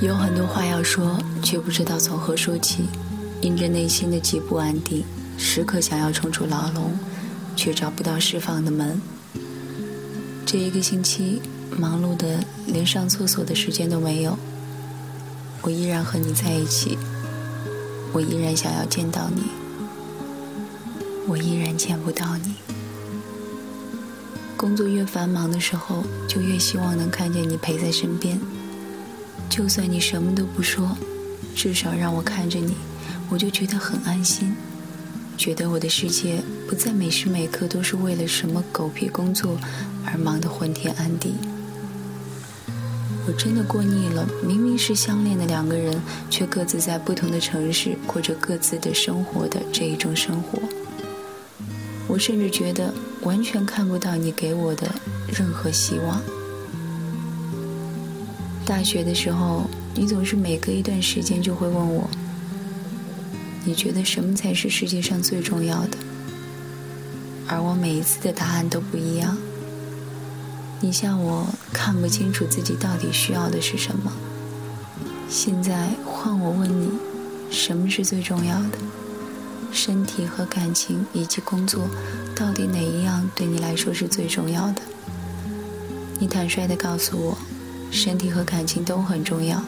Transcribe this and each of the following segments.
有很多话要说，却不知道从何说起。因着内心的极不安定，时刻想要冲出牢笼，却找不到释放的门。这一个星期，忙碌的连上厕所的时间都没有。我依然和你在一起，我依然想要见到你，我依然见不到你。工作越繁忙的时候，就越希望能看见你陪在身边。就算你什么都不说，至少让我看着你，我就觉得很安心，觉得我的世界不再每时每刻都是为了什么狗屁工作而忙得昏天暗地。我真的过腻了，明明是相恋的两个人，却各自在不同的城市过着各自的生活的这一种生活。我甚至觉得完全看不到你给我的任何希望。大学的时候，你总是每隔一段时间就会问我：“你觉得什么才是世界上最重要的？”而我每一次的答案都不一样。你像我看不清楚自己到底需要的是什么。现在换我问你，什么是最重要的？身体和感情以及工作，到底哪一样对你来说是最重要的？你坦率地告诉我。身体和感情都很重要，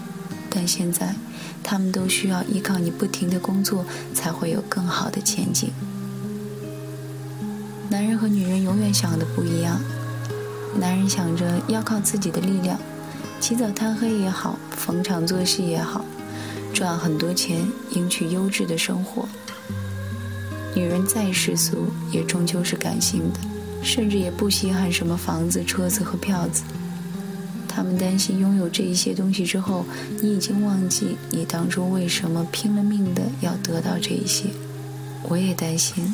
但现在，他们都需要依靠你不停的工作，才会有更好的前景。男人和女人永远想的不一样，男人想着要靠自己的力量，起早贪黑也好，逢场作戏也好，赚很多钱，赢取优质的生活。女人再世俗，也终究是感性的，甚至也不稀罕什么房子、车子和票子。他们担心拥有这一些东西之后，你已经忘记你当初为什么拼了命的要得到这一些。我也担心，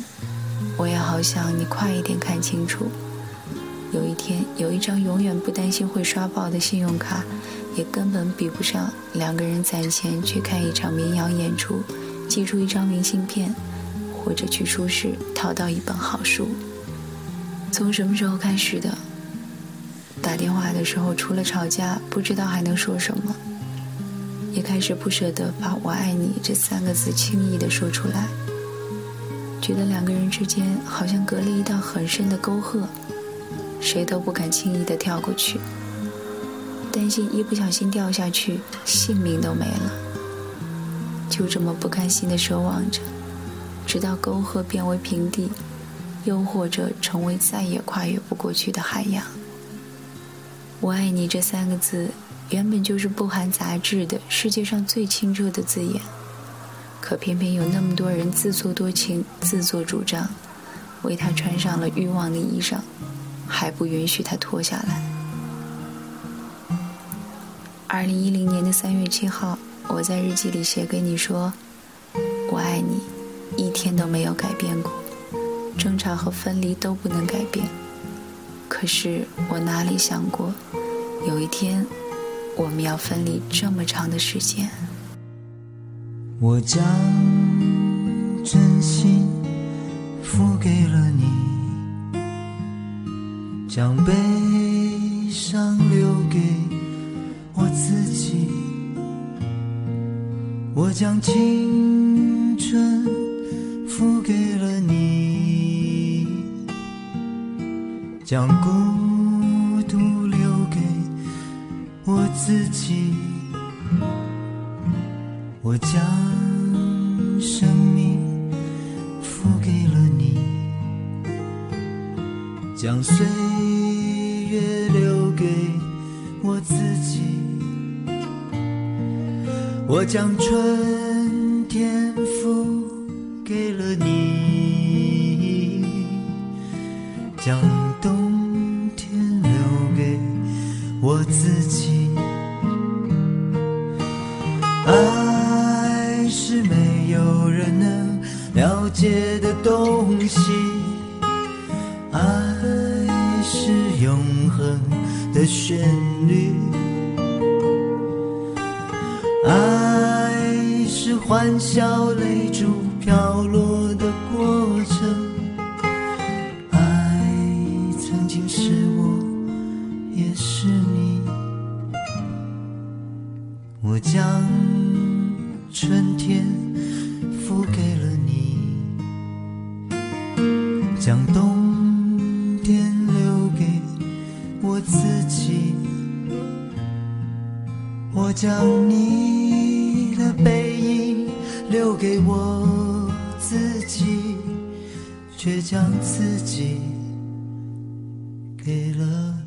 我也好想你快一点看清楚。有一天，有一张永远不担心会刷爆的信用卡，也根本比不上两个人攒钱去看一场民谣演出，寄出一张明信片，或者去书市淘到一本好书。从什么时候开始的？打电话的时候，除了吵架，不知道还能说什么。也开始不舍得把我爱你这三个字轻易的说出来，觉得两个人之间好像隔了一道很深的沟壑，谁都不敢轻易的跳过去，担心一不小心掉下去，性命都没了。就这么不甘心的奢望着，直到沟壑变为平地，又或者成为再也跨越不过去的海洋。我爱你这三个字，原本就是不含杂质的世界上最清澈的字眼，可偏偏有那么多人自作多情、自作主张，为他穿上了欲望的衣裳，还不允许他脱下来。二零一零年的三月七号，我在日记里写给你说：“我爱你，一天都没有改变过，争吵和分离都不能改变。”可是我哪里想过，有一天我们要分离这么长的时间。我将真心付给了你，将悲伤留给我自己。我将青春付给了你。将孤独留给我自己，我将生命付给了你，将岁月留给我自己，我将春天付给了你，将。自己，爱是没有人能了解的东西，爱是永恒的旋律，爱是欢笑泪珠飘落的过程。爱曾经是我也是你。我将春天付给了你，将冬天留给我自己。我将你的背影留给我自己，却将自己给了。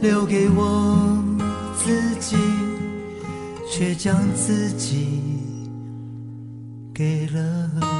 留给我自己，却将自己给了。